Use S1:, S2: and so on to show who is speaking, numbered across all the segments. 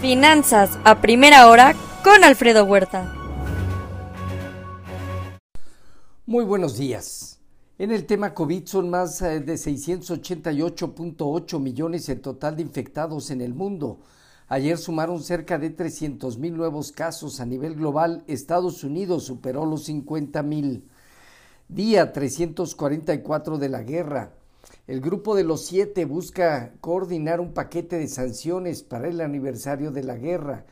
S1: Finanzas a primera hora con Alfredo Huerta.
S2: Muy buenos días. En el tema COVID son más eh, de 688.8 millones el total de infectados en el mundo. Ayer sumaron cerca de 300 mil nuevos casos a nivel global. Estados Unidos superó los 50 mil. Día 344 de la guerra. El grupo de los siete busca coordinar un paquete de sanciones para el aniversario de la guerra.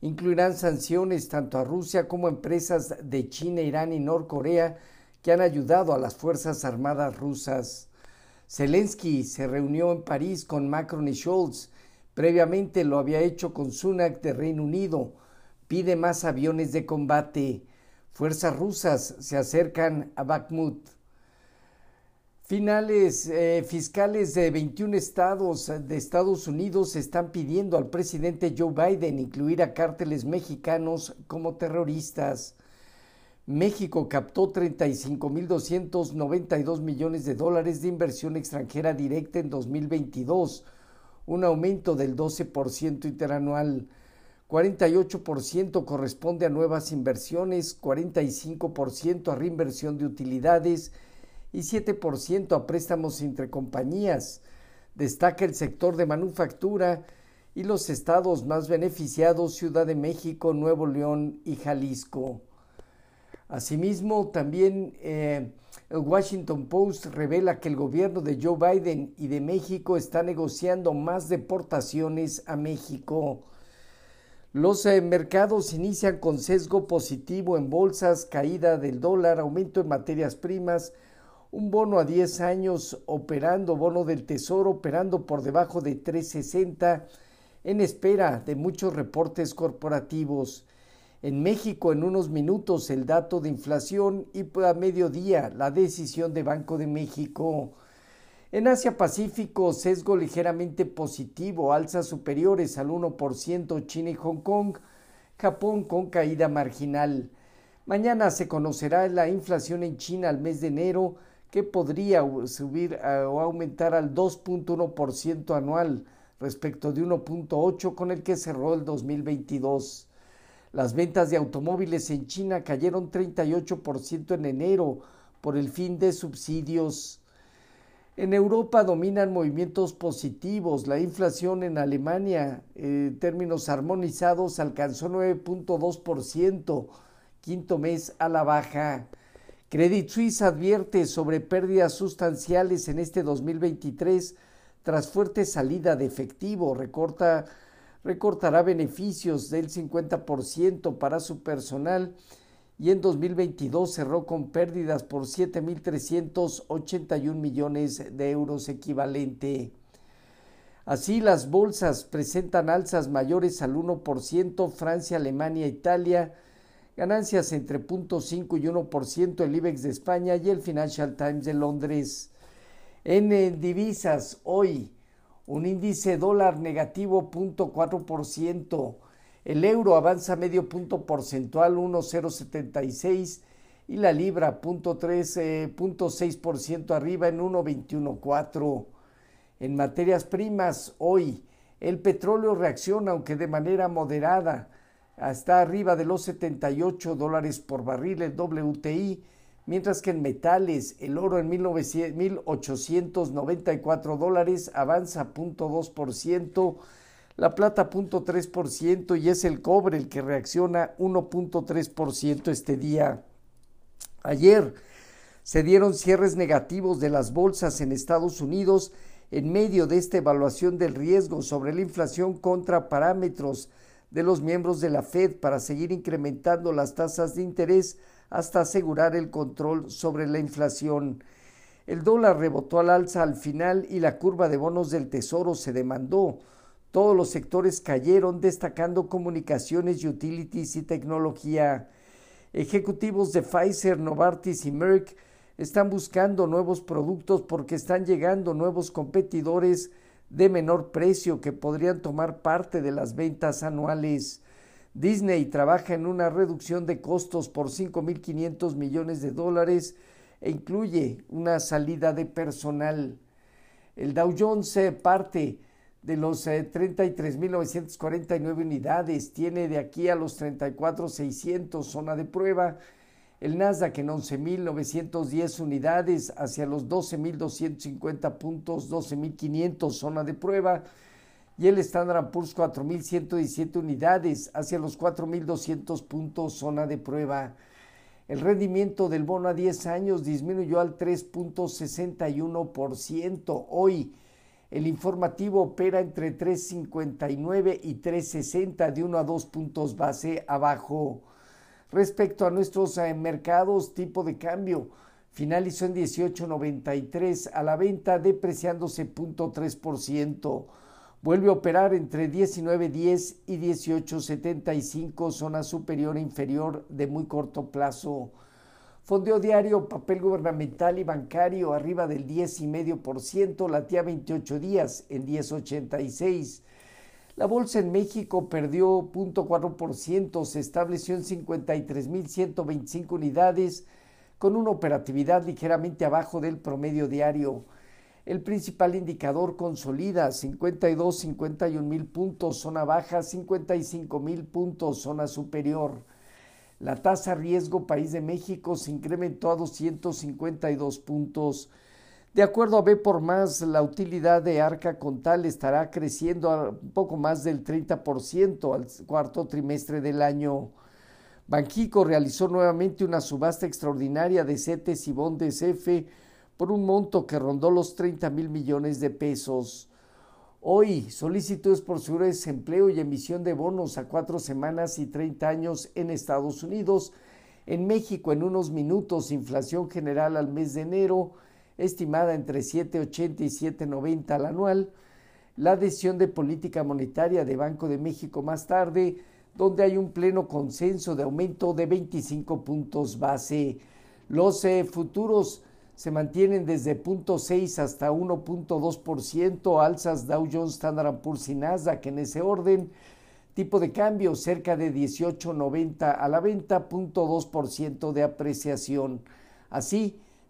S2: Incluirán sanciones tanto a Rusia como a empresas de China, Irán y Norcorea que han ayudado a las Fuerzas Armadas rusas. Zelensky se reunió en París con Macron y Scholz. Previamente lo había hecho con Sunak de Reino Unido. Pide más aviones de combate. Fuerzas rusas se acercan a Bakhmut. Finales eh, fiscales de 21 estados de Estados Unidos están pidiendo al presidente Joe Biden incluir a cárteles mexicanos como terroristas. México captó 35.292 millones de dólares de inversión extranjera directa en 2022, un aumento del 12% interanual. 48% corresponde a nuevas inversiones, 45% a reinversión de utilidades, y 7% a préstamos entre compañías. Destaca el sector de manufactura y los estados más beneficiados Ciudad de México, Nuevo León y Jalisco. Asimismo, también eh, el Washington Post revela que el gobierno de Joe Biden y de México está negociando más deportaciones a México. Los eh, mercados inician con sesgo positivo en bolsas, caída del dólar, aumento en materias primas, un bono a 10 años operando, bono del Tesoro operando por debajo de 360 en espera de muchos reportes corporativos. En México en unos minutos el dato de inflación y a mediodía la decisión de Banco de México. En Asia Pacífico, sesgo ligeramente positivo, alzas superiores al 1% China y Hong Kong, Japón con caída marginal. Mañana se conocerá la inflación en China al mes de enero, que podría subir o aumentar al 2.1% anual respecto de 1.8 con el que cerró el 2022. Las ventas de automóviles en China cayeron 38% en enero por el fin de subsidios. En Europa dominan movimientos positivos. La inflación en Alemania, en términos armonizados, alcanzó 9.2%, quinto mes a la baja. Credit Suisse advierte sobre pérdidas sustanciales en este 2023 tras fuerte salida de efectivo. Recorta, recortará beneficios del 50% para su personal y en 2022 cerró con pérdidas por 7.381 millones de euros equivalente. Así las bolsas presentan alzas mayores al 1%, Francia, Alemania, Italia, Ganancias entre 0.5 y 1% el IBEX de España y el Financial Times de Londres. En divisas, hoy, un índice dólar negativo 0.4%. El euro avanza medio punto porcentual 1.076 y la libra 0.6% arriba en 1.214. En materias primas, hoy el petróleo reacciona aunque de manera moderada está arriba de los 78 dólares por barril el WTI, mientras que en metales el oro en 1894 dólares avanza 0.2%, la plata 0.3% y es el cobre el que reacciona 1.3% este día. Ayer se dieron cierres negativos de las bolsas en Estados Unidos en medio de esta evaluación del riesgo sobre la inflación contra parámetros de los miembros de la Fed para seguir incrementando las tasas de interés hasta asegurar el control sobre la inflación. El dólar rebotó al alza al final y la curva de bonos del Tesoro se demandó. Todos los sectores cayeron, destacando comunicaciones, utilities y tecnología. Ejecutivos de Pfizer, Novartis y Merck están buscando nuevos productos porque están llegando nuevos competidores de menor precio que podrían tomar parte de las ventas anuales. Disney trabaja en una reducción de costos por 5.500 millones de dólares e incluye una salida de personal. El Dow Jones parte de los 33.949 eh, unidades, tiene de aquí a los 34.600 zona de prueba, el Nasdaq en 11.910 unidades hacia los 12.250 puntos, 12.500 zona de prueba, y el Standard Poor's 4.117 unidades hacia los 4.200 puntos zona de prueba. El rendimiento del bono a 10 años disminuyó al 3.61%. Hoy el informativo opera entre 3.59 y 3.60 de 1 a 2 puntos base abajo. Respecto a nuestros eh, mercados, tipo de cambio finalizó en 18.93 a la venta depreciándose 0.3% vuelve a operar entre 19.10 y 18.75, zona superior e inferior de muy corto plazo. Fondeo diario, papel gubernamental y bancario arriba del 10,5%, latía 28 días en 10,86. La bolsa en México perdió 0.4%, se estableció en 53.125 unidades con una operatividad ligeramente abajo del promedio diario. El principal indicador consolida 52, 51 mil puntos, zona baja, 55 mil puntos, zona superior. La tasa riesgo país de México se incrementó a 252 puntos. De acuerdo a B por más, la utilidad de Arca Contal estará creciendo a un poco más del 30% al cuarto trimestre del año. Banjico realizó nuevamente una subasta extraordinaria de CETES y bondes F por un monto que rondó los 30 mil millones de pesos. Hoy, solicitudes por seguro de desempleo y emisión de bonos a cuatro semanas y 30 años en Estados Unidos. En México, en unos minutos, inflación general al mes de enero, estimada entre 7,80 y 7,90 al anual. La decisión de política monetaria de Banco de México más tarde, donde hay un pleno consenso de aumento de 25 puntos base. Los eh, futuros se mantienen desde 0.6 hasta 1.2%, alzas Dow Jones, Standard Poor's y Nasdaq en ese orden. Tipo de cambio cerca de 18.90 a la venta, 0.2% de apreciación. Así,